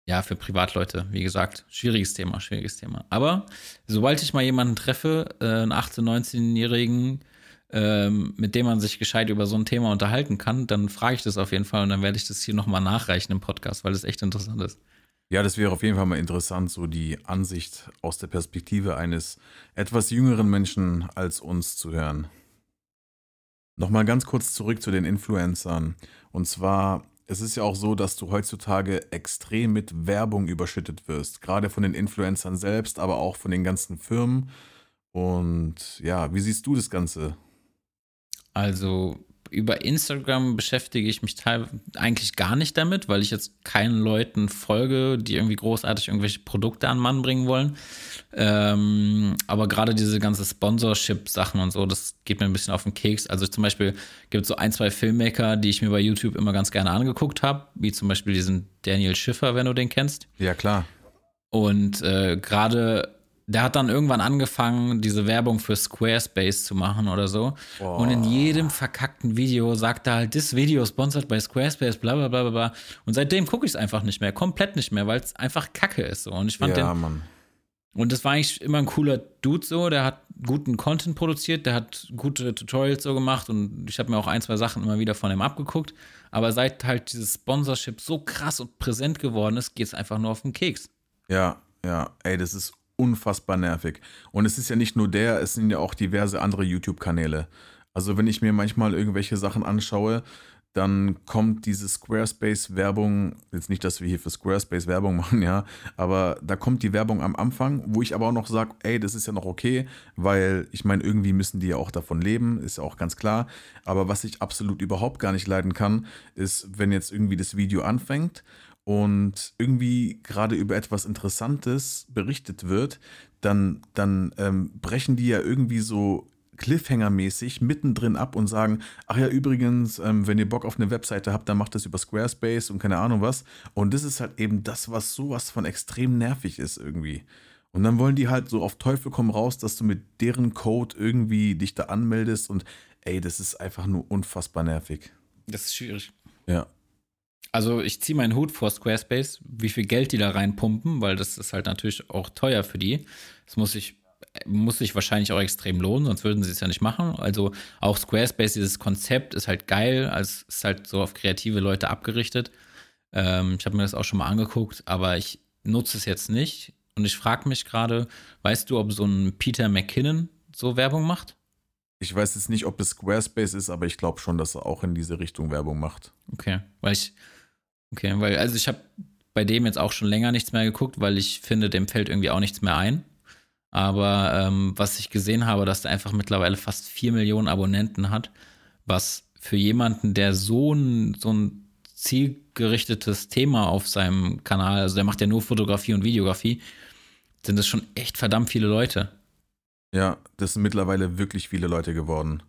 ja, für Privatleute, wie gesagt, schwieriges Thema, schwieriges Thema. Aber sobald ich mal jemanden treffe, äh, einen 18-, 19-Jährigen, ähm, mit dem man sich gescheit über so ein Thema unterhalten kann, dann frage ich das auf jeden Fall und dann werde ich das hier nochmal nachreichen im Podcast, weil das echt interessant ist. Ja, das wäre auf jeden Fall mal interessant, so die Ansicht aus der Perspektive eines etwas jüngeren Menschen als uns zu hören. Nochmal ganz kurz zurück zu den Influencern. Und zwar, es ist ja auch so, dass du heutzutage extrem mit Werbung überschüttet wirst. Gerade von den Influencern selbst, aber auch von den ganzen Firmen. Und ja, wie siehst du das Ganze? Also über Instagram beschäftige ich mich eigentlich gar nicht damit, weil ich jetzt keinen Leuten folge, die irgendwie großartig irgendwelche Produkte an Mann bringen wollen. Ähm, aber gerade diese ganze Sponsorship-Sachen und so, das geht mir ein bisschen auf den Keks. Also zum Beispiel gibt es so ein, zwei Filmmaker, die ich mir bei YouTube immer ganz gerne angeguckt habe, wie zum Beispiel diesen Daniel Schiffer, wenn du den kennst. Ja, klar. Und äh, gerade der hat dann irgendwann angefangen, diese Werbung für Squarespace zu machen oder so. Oh. Und in jedem verkackten Video sagt er halt, das Video sponsored bei Squarespace, bla bla bla bla. Und seitdem gucke ich es einfach nicht mehr, komplett nicht mehr, weil es einfach Kacke ist. So. Und ich fand ja, den. Mann. Und das war eigentlich immer ein cooler Dude so, der hat guten Content produziert, der hat gute Tutorials so gemacht und ich habe mir auch ein, zwei Sachen immer wieder von ihm abgeguckt. Aber seit halt dieses Sponsorship so krass und präsent geworden ist, geht es einfach nur auf den Keks. Ja, ja, ey, das ist unfassbar nervig. Und es ist ja nicht nur der, es sind ja auch diverse andere YouTube-Kanäle. Also wenn ich mir manchmal irgendwelche Sachen anschaue, dann kommt diese Squarespace-Werbung, jetzt nicht, dass wir hier für Squarespace Werbung machen, ja, aber da kommt die Werbung am Anfang, wo ich aber auch noch sage, ey, das ist ja noch okay, weil ich meine, irgendwie müssen die ja auch davon leben, ist ja auch ganz klar. Aber was ich absolut überhaupt gar nicht leiden kann, ist, wenn jetzt irgendwie das Video anfängt und irgendwie gerade über etwas Interessantes berichtet wird, dann, dann ähm, brechen die ja irgendwie so Cliffhanger-mäßig mittendrin ab und sagen, ach ja, übrigens, ähm, wenn ihr Bock auf eine Webseite habt, dann macht das über Squarespace und keine Ahnung was. Und das ist halt eben das, was sowas von extrem nervig ist irgendwie. Und dann wollen die halt so auf Teufel komm raus, dass du mit deren Code irgendwie dich da anmeldest und ey, das ist einfach nur unfassbar nervig. Das ist schwierig. Ja. Also ich ziehe meinen Hut vor Squarespace, wie viel Geld die da reinpumpen, weil das ist halt natürlich auch teuer für die. Das muss ich muss sich wahrscheinlich auch extrem lohnen, sonst würden sie es ja nicht machen. Also auch Squarespace, dieses Konzept ist halt geil, als ist halt so auf kreative Leute abgerichtet. Ähm, ich habe mir das auch schon mal angeguckt, aber ich nutze es jetzt nicht. Und ich frage mich gerade, weißt du, ob so ein Peter McKinnon so Werbung macht? Ich weiß jetzt nicht, ob es Squarespace ist, aber ich glaube schon, dass er auch in diese Richtung Werbung macht. Okay, weil ich, okay, weil, also ich habe bei dem jetzt auch schon länger nichts mehr geguckt, weil ich finde, dem fällt irgendwie auch nichts mehr ein. Aber ähm, was ich gesehen habe, dass der einfach mittlerweile fast vier Millionen Abonnenten hat, was für jemanden, der so ein, so ein zielgerichtetes Thema auf seinem Kanal, also der macht ja nur Fotografie und Videografie, sind das schon echt verdammt viele Leute. Ja, das sind mittlerweile wirklich viele Leute geworden.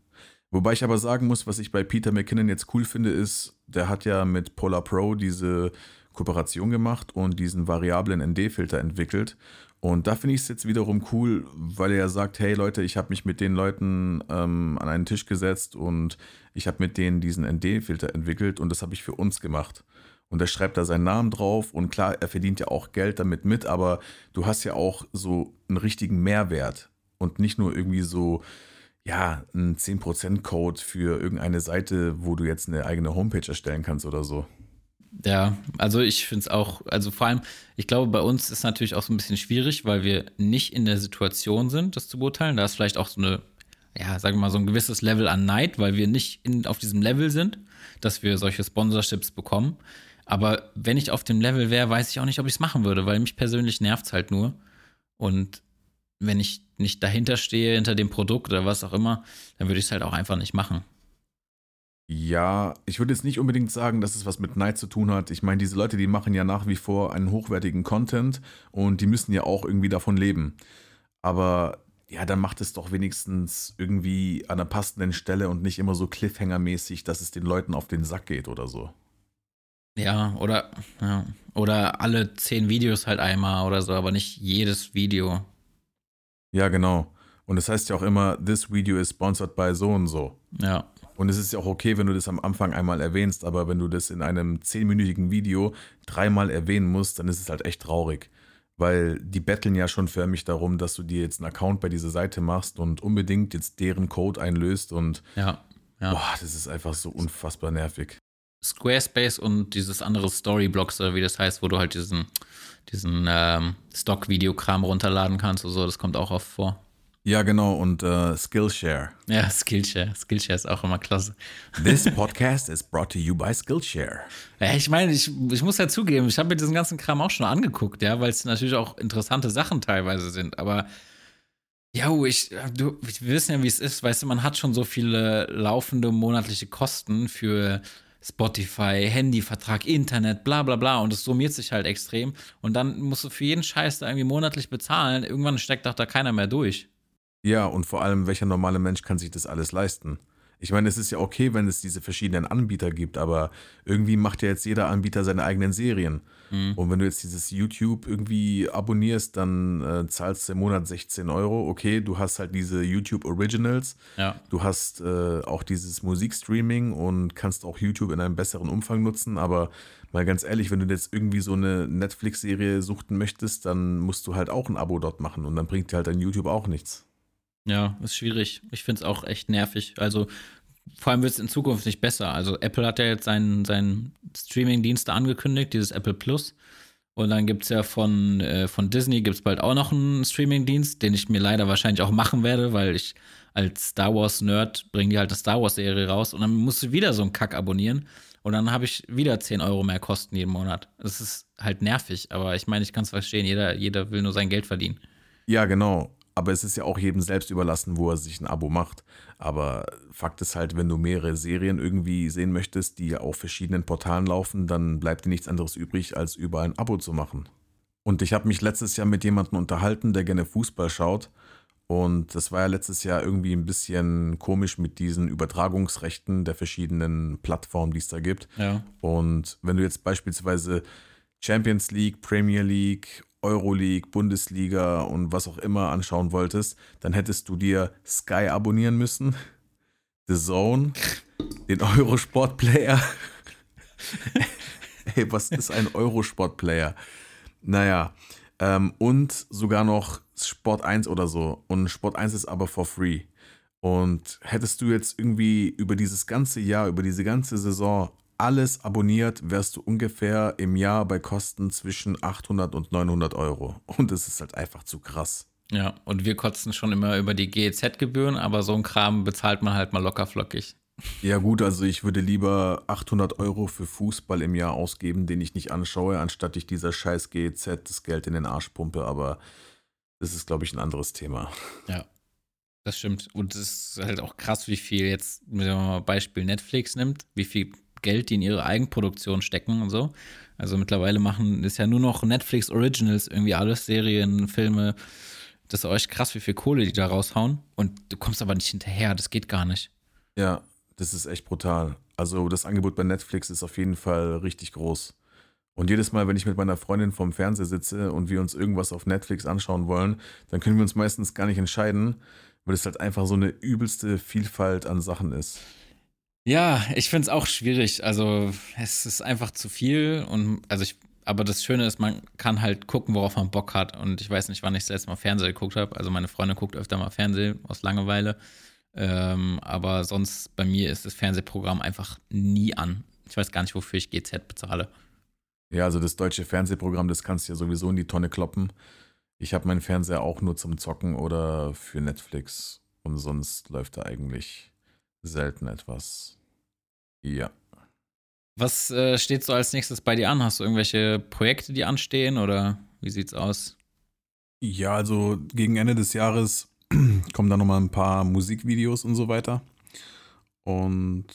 Wobei ich aber sagen muss, was ich bei Peter McKinnon jetzt cool finde, ist, der hat ja mit Polar Pro diese Kooperation gemacht und diesen variablen ND-Filter entwickelt. Und da finde ich es jetzt wiederum cool, weil er ja sagt, hey Leute, ich habe mich mit den Leuten ähm, an einen Tisch gesetzt und ich habe mit denen diesen ND-Filter entwickelt und das habe ich für uns gemacht. Und er schreibt da seinen Namen drauf und klar, er verdient ja auch Geld damit mit, aber du hast ja auch so einen richtigen Mehrwert und nicht nur irgendwie so, ja, einen 10%-Code für irgendeine Seite, wo du jetzt eine eigene Homepage erstellen kannst oder so. Ja, also ich finde es auch, also vor allem, ich glaube, bei uns ist natürlich auch so ein bisschen schwierig, weil wir nicht in der Situation sind, das zu beurteilen. Da ist vielleicht auch so eine, ja, sagen wir mal, so ein gewisses Level an Neid, weil wir nicht in, auf diesem Level sind, dass wir solche Sponsorships bekommen. Aber wenn ich auf dem Level wäre, weiß ich auch nicht, ob ich es machen würde, weil mich persönlich nervt es halt nur. Und wenn ich nicht dahinter stehe, hinter dem Produkt oder was auch immer, dann würde ich es halt auch einfach nicht machen. Ja, ich würde jetzt nicht unbedingt sagen, dass es was mit Neid zu tun hat. Ich meine, diese Leute, die machen ja nach wie vor einen hochwertigen Content und die müssen ja auch irgendwie davon leben. Aber ja, dann macht es doch wenigstens irgendwie an einer passenden Stelle und nicht immer so Cliffhanger-mäßig, dass es den Leuten auf den Sack geht oder so. Ja, oder, ja, oder alle zehn Videos halt einmal oder so, aber nicht jedes Video. Ja, genau. Und es das heißt ja auch immer, this video is sponsored by so und so. Ja. Und es ist ja auch okay, wenn du das am Anfang einmal erwähnst, aber wenn du das in einem zehnminütigen Video dreimal erwähnen musst, dann ist es halt echt traurig. Weil die betteln ja schon förmlich darum, dass du dir jetzt einen Account bei dieser Seite machst und unbedingt jetzt deren Code einlöst und ja, ja. Boah, das ist einfach so unfassbar nervig. Squarespace und dieses andere Storyblocks wie das heißt, wo du halt diesen, diesen ähm, Stock-Videokram runterladen kannst oder so, das kommt auch oft vor. Ja, genau, und uh, Skillshare. Ja, Skillshare. Skillshare ist auch immer klasse. This podcast is brought to you by Skillshare. Ja, ich meine, ich, ich muss ja zugeben, ich habe mir diesen ganzen Kram auch schon angeguckt, ja, weil es natürlich auch interessante Sachen teilweise sind, aber ja, ich, du, wir wissen ja, wie es ist, weißt du, man hat schon so viele laufende monatliche Kosten für Spotify, Handyvertrag, Internet, bla bla bla und es summiert sich halt extrem und dann musst du für jeden Scheiß da irgendwie monatlich bezahlen, irgendwann steckt doch da keiner mehr durch. Ja, und vor allem, welcher normale Mensch kann sich das alles leisten? Ich meine, es ist ja okay, wenn es diese verschiedenen Anbieter gibt, aber irgendwie macht ja jetzt jeder Anbieter seine eigenen Serien. Mhm. Und wenn du jetzt dieses YouTube irgendwie abonnierst, dann äh, zahlst du im Monat 16 Euro. Okay, du hast halt diese YouTube Originals. Ja. Du hast äh, auch dieses Musikstreaming und kannst auch YouTube in einem besseren Umfang nutzen. Aber mal ganz ehrlich, wenn du jetzt irgendwie so eine Netflix-Serie suchten möchtest, dann musst du halt auch ein Abo dort machen und dann bringt dir halt dein YouTube auch nichts. Ja, ist schwierig. Ich finde es auch echt nervig. Also vor allem wird es in Zukunft nicht besser. Also Apple hat ja jetzt seinen, seinen Streaming-Dienst angekündigt, dieses Apple Plus. Und dann gibt es ja von, äh, von Disney gibt bald auch noch einen Streaming-Dienst, den ich mir leider wahrscheinlich auch machen werde, weil ich als Star Wars-Nerd bringe die halt eine Star Wars-Serie raus und dann musst du wieder so einen Kack abonnieren. Und dann habe ich wieder 10 Euro mehr Kosten jeden Monat. Das ist halt nervig, aber ich meine, ich kann es verstehen. Jeder, jeder will nur sein Geld verdienen. Ja, genau. Aber es ist ja auch jedem selbst überlassen, wo er sich ein Abo macht. Aber Fakt ist halt, wenn du mehrere Serien irgendwie sehen möchtest, die auf verschiedenen Portalen laufen, dann bleibt dir nichts anderes übrig, als über ein Abo zu machen. Und ich habe mich letztes Jahr mit jemandem unterhalten, der gerne Fußball schaut. Und das war ja letztes Jahr irgendwie ein bisschen komisch mit diesen Übertragungsrechten der verschiedenen Plattformen, die es da gibt. Ja. Und wenn du jetzt beispielsweise Champions League, Premier League Euroleague, Bundesliga und was auch immer anschauen wolltest, dann hättest du dir Sky abonnieren müssen, The Zone, den Eurosport Player, Ey, was ist ein Eurosport-Player? Naja, ähm, und sogar noch Sport 1 oder so. Und Sport 1 ist aber for free. Und hättest du jetzt irgendwie über dieses ganze Jahr, über diese ganze Saison alles abonniert, wärst du ungefähr im Jahr bei Kosten zwischen 800 und 900 Euro. Und das ist halt einfach zu krass. Ja, und wir kotzen schon immer über die GEZ-Gebühren, aber so ein Kram bezahlt man halt mal locker flockig. Ja gut, also ich würde lieber 800 Euro für Fußball im Jahr ausgeben, den ich nicht anschaue, anstatt ich dieser scheiß GEZ das Geld in den Arsch pumpe, aber das ist, glaube ich, ein anderes Thema. Ja, das stimmt. Und es ist halt auch krass, wie viel jetzt, wenn man mal Beispiel Netflix nimmt, wie viel Geld die in ihre Eigenproduktion stecken und so. Also mittlerweile machen, ist ja nur noch Netflix Originals, irgendwie alles Serien, Filme. Das ist euch krass, wie viel Kohle die da raushauen. Und du kommst aber nicht hinterher, das geht gar nicht. Ja, das ist echt brutal. Also das Angebot bei Netflix ist auf jeden Fall richtig groß. Und jedes Mal, wenn ich mit meiner Freundin vorm Fernseher sitze und wir uns irgendwas auf Netflix anschauen wollen, dann können wir uns meistens gar nicht entscheiden, weil es halt einfach so eine übelste Vielfalt an Sachen ist. Ja, ich finde es auch schwierig. Also es ist einfach zu viel und also ich, aber das Schöne ist, man kann halt gucken, worauf man Bock hat. Und ich weiß nicht, wann ich das letzte Mal Fernseher geguckt habe. Also meine Freundin guckt öfter mal Fernsehen aus Langeweile. Ähm, aber sonst bei mir ist das Fernsehprogramm einfach nie an. Ich weiß gar nicht, wofür ich GZ bezahle. Ja, also das deutsche Fernsehprogramm, das kannst du ja sowieso in die Tonne kloppen. Ich habe meinen Fernseher auch nur zum Zocken oder für Netflix. Und sonst läuft da eigentlich selten etwas. Ja. Was äh, steht so als nächstes bei dir an? Hast du irgendwelche Projekte, die anstehen oder wie sieht's aus? Ja, also gegen Ende des Jahres kommen da nochmal ein paar Musikvideos und so weiter. Und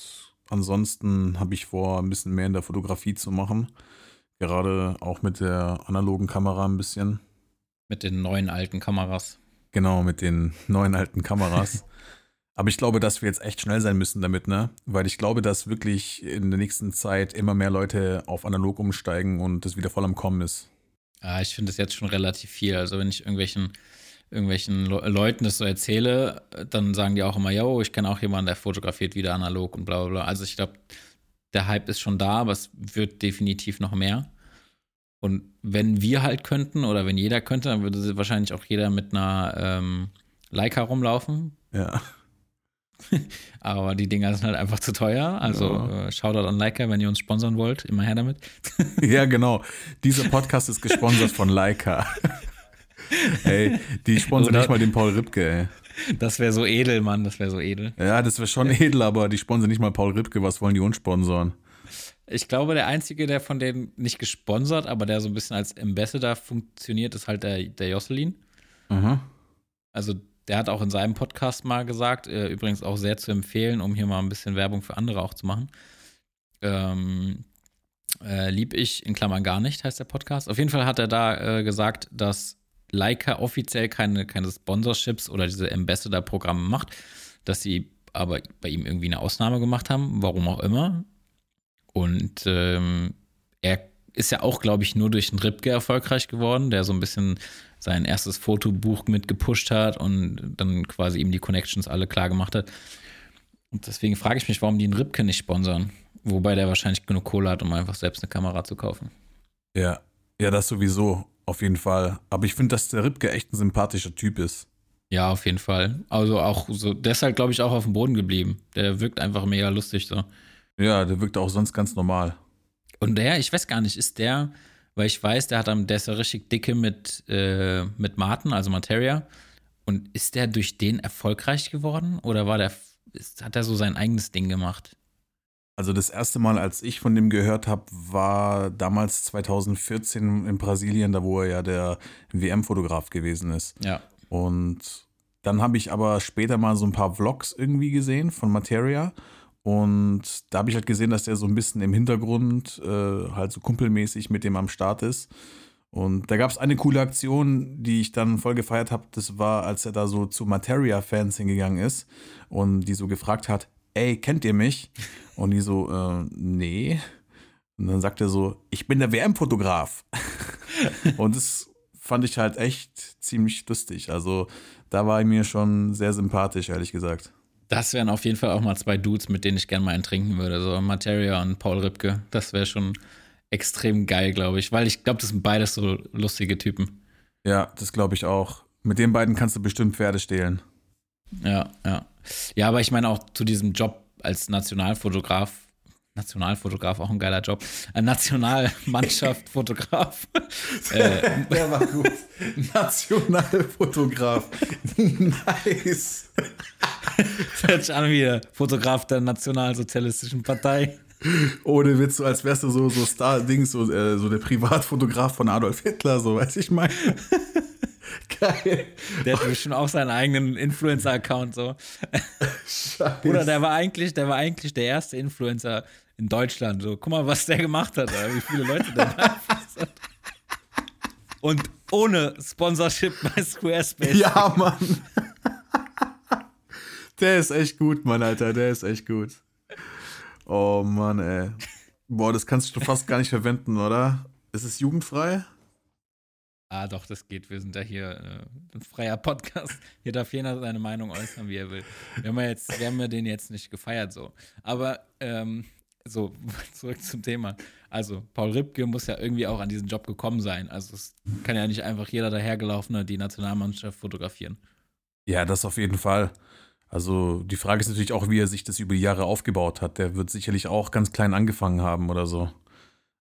ansonsten habe ich vor, ein bisschen mehr in der Fotografie zu machen. Gerade auch mit der analogen Kamera ein bisschen. Mit den neuen alten Kameras. Genau, mit den neuen alten Kameras. Aber ich glaube, dass wir jetzt echt schnell sein müssen damit, ne? Weil ich glaube, dass wirklich in der nächsten Zeit immer mehr Leute auf analog umsteigen und das wieder voll am Kommen ist. Ja, ich finde das jetzt schon relativ viel. Also wenn ich irgendwelchen, irgendwelchen Le Leuten das so erzähle, dann sagen die auch immer, yo, ich kenne auch jemanden, der fotografiert wieder analog und bla bla bla. Also ich glaube, der Hype ist schon da, aber es wird definitiv noch mehr. Und wenn wir halt könnten oder wenn jeder könnte, dann würde wahrscheinlich auch jeder mit einer ähm, Leica rumlaufen. Ja. Aber die Dinger sind halt einfach zu teuer. Also ja. äh, Shoutout an Leica, wenn ihr uns sponsern wollt, immer her damit. ja, genau. Dieser Podcast ist gesponsert von Leica. ey, die sponsern Oder, nicht mal den Paul Ripke, ey. Das wäre so edel, Mann, das wäre so edel. Ja, das wäre schon edel, aber die sponsern nicht mal Paul Ripke. Was wollen die uns sponsoren? Ich glaube, der Einzige, der von denen nicht gesponsert, aber der so ein bisschen als Ambassador funktioniert, ist halt der, der Jocelyn. Mhm. Also der hat auch in seinem Podcast mal gesagt, äh, übrigens auch sehr zu empfehlen, um hier mal ein bisschen Werbung für andere auch zu machen. Ähm, äh, lieb ich in Klammern gar nicht, heißt der Podcast. Auf jeden Fall hat er da äh, gesagt, dass Leica offiziell keine, keine Sponsorships oder diese Ambassador-Programme macht, dass sie aber bei ihm irgendwie eine Ausnahme gemacht haben, warum auch immer. Und ähm, er ist ja auch, glaube ich, nur durch den Ripke erfolgreich geworden, der so ein bisschen sein erstes Fotobuch mit gepusht hat und dann quasi ihm die Connections alle klar gemacht hat. Und deswegen frage ich mich, warum die einen Ripke nicht sponsern. Wobei der wahrscheinlich genug Kohle hat, um einfach selbst eine Kamera zu kaufen. Ja, ja, das sowieso, auf jeden Fall. Aber ich finde, dass der Ripke echt ein sympathischer Typ ist. Ja, auf jeden Fall. Also auch so, deshalb glaube ich auch auf dem Boden geblieben. Der wirkt einfach mega lustig so. Ja, der wirkt auch sonst ganz normal. Und der, ich weiß gar nicht, ist der, weil ich weiß, der hat am, der ist ja richtig dicke mit, äh, mit Martin, also Materia. Und ist der durch den erfolgreich geworden? Oder war der, ist, hat er so sein eigenes Ding gemacht? Also das erste Mal, als ich von dem gehört habe, war damals 2014 in Brasilien, da wo er ja der WM-Fotograf gewesen ist. Ja. Und dann habe ich aber später mal so ein paar Vlogs irgendwie gesehen von Materia. Und da habe ich halt gesehen, dass der so ein bisschen im Hintergrund äh, halt so kumpelmäßig mit dem am Start ist. Und da gab es eine coole Aktion, die ich dann voll gefeiert habe. Das war, als er da so zu Materia-Fans hingegangen ist und die so gefragt hat, ey, kennt ihr mich? Und die so, äh, nee. Und dann sagt er so, ich bin der WM-Fotograf. und das fand ich halt echt ziemlich lustig. Also da war er mir schon sehr sympathisch, ehrlich gesagt. Das wären auf jeden Fall auch mal zwei Dudes, mit denen ich gerne mal einen trinken würde. So Materia und Paul Ripke. Das wäre schon extrem geil, glaube ich, weil ich glaube, das sind beides so lustige Typen. Ja, das glaube ich auch. Mit den beiden kannst du bestimmt Pferde stehlen. Ja, ja. Ja, aber ich meine auch zu diesem Job als Nationalfotograf. Nationalfotograf, auch ein geiler Job. Ein Nationalmannschaftsfotograf. äh, Der war gut. Nationalfotograf. nice. Hört sich an wie der Fotograf der Nationalsozialistischen Partei. Ohne Witz, so als wärst du so, so Star-Dings, so, äh, so der Privatfotograf von Adolf Hitler, so weiß ich mal. Geil. Der hat bestimmt auch seinen eigenen Influencer-Account so. Scheiße. Oder der war eigentlich, der war eigentlich der erste Influencer in Deutschland. So, guck mal, was der gemacht hat, wie viele Leute der beeinflusst hat. Und ohne Sponsorship bei Squarespace. Ja, Mann. Der ist echt gut, Mann, Alter. Der ist echt gut. Oh Mann, ey. Boah, das kannst du fast gar nicht verwenden, oder? Ist es jugendfrei? Ah, doch, das geht. Wir sind ja hier äh, ein freier Podcast. Hier darf jeder seine Meinung äußern, wie er will. Wir haben ja jetzt, wir haben ja den jetzt nicht gefeiert so. Aber ähm, so, zurück zum Thema. Also, Paul Ripke muss ja irgendwie auch an diesen Job gekommen sein. Also, es kann ja nicht einfach jeder dahergelaufene die Nationalmannschaft fotografieren. Ja, das auf jeden Fall. Also die Frage ist natürlich auch, wie er sich das über die Jahre aufgebaut hat. Der wird sicherlich auch ganz klein angefangen haben oder so.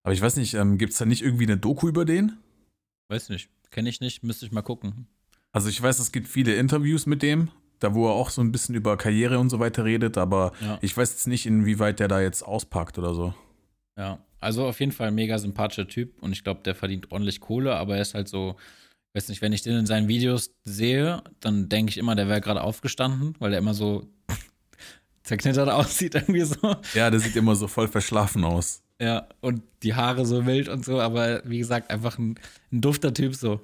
Aber ich weiß nicht, ähm, gibt es da nicht irgendwie eine Doku über den? Weiß nicht. Kenne ich nicht, müsste ich mal gucken. Also ich weiß, es gibt viele Interviews mit dem, da wo er auch so ein bisschen über Karriere und so weiter redet, aber ja. ich weiß jetzt nicht, inwieweit der da jetzt auspackt oder so. Ja, also auf jeden Fall ein mega sympathischer Typ und ich glaube, der verdient ordentlich Kohle, aber er ist halt so, weiß nicht, wenn ich den in seinen Videos sehe, dann denke ich immer, der wäre gerade aufgestanden, weil der immer so zerknittert aussieht, irgendwie so. Ja, der sieht immer so voll verschlafen aus. Ja, und die Haare so wild und so, aber wie gesagt, einfach ein, ein dufter Typ so.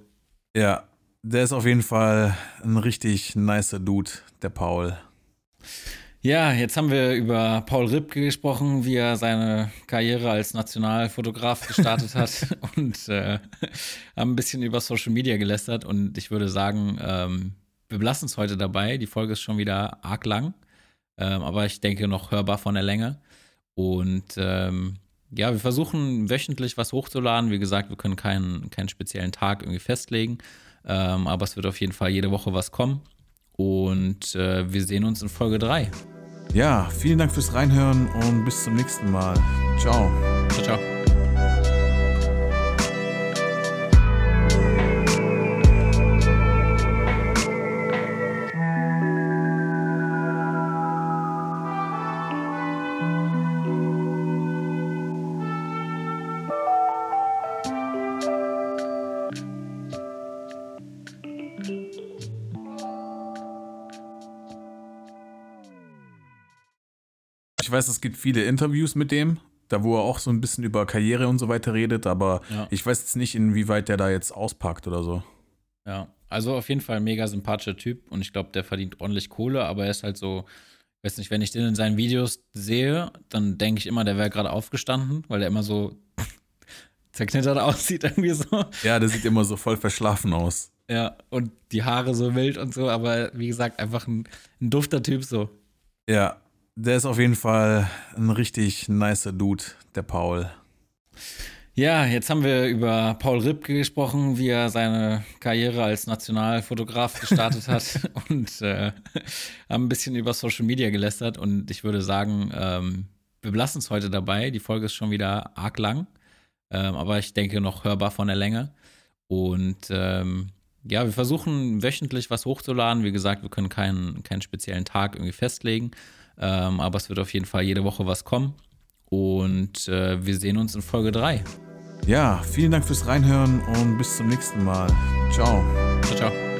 Ja, der ist auf jeden Fall ein richtig nicer Dude, der Paul. Ja, jetzt haben wir über Paul Ripke gesprochen, wie er seine Karriere als Nationalfotograf gestartet hat und äh, haben ein bisschen über Social Media gelästert. Und ich würde sagen, ähm, wir belassen es heute dabei. Die Folge ist schon wieder arg lang, ähm, aber ich denke noch hörbar von der Länge. Und ähm, ja, wir versuchen wöchentlich was hochzuladen. Wie gesagt, wir können keinen, keinen speziellen Tag irgendwie festlegen, ähm, aber es wird auf jeden Fall jede Woche was kommen. Und äh, wir sehen uns in Folge 3. Ja, vielen Dank fürs Reinhören und bis zum nächsten Mal. Ciao. Ciao, ciao. Weiß, es gibt viele Interviews mit dem, da wo er auch so ein bisschen über Karriere und so weiter redet, aber ja. ich weiß jetzt nicht, inwieweit der da jetzt auspackt oder so. Ja, also auf jeden Fall ein mega sympathischer Typ und ich glaube, der verdient ordentlich Kohle, aber er ist halt so, weiß nicht, wenn ich den in seinen Videos sehe, dann denke ich immer, der wäre gerade aufgestanden, weil der immer so zerknittert aussieht irgendwie so. Ja, der sieht immer so voll verschlafen aus. Ja, und die Haare so wild und so, aber wie gesagt, einfach ein, ein dufter Typ so. Ja, der ist auf jeden Fall ein richtig nicer Dude, der Paul. Ja, jetzt haben wir über Paul Ripke gesprochen, wie er seine Karriere als Nationalfotograf gestartet hat und äh, haben ein bisschen über Social Media gelästert und ich würde sagen, ähm, wir belassen es heute dabei. Die Folge ist schon wieder arg lang, ähm, aber ich denke noch hörbar von der Länge. Und ähm, ja, wir versuchen wöchentlich was hochzuladen. Wie gesagt, wir können keinen, keinen speziellen Tag irgendwie festlegen. Ähm, aber es wird auf jeden Fall jede Woche was kommen. Und äh, wir sehen uns in Folge 3. Ja, vielen Dank fürs Reinhören und bis zum nächsten Mal. Ciao. Ciao, ciao.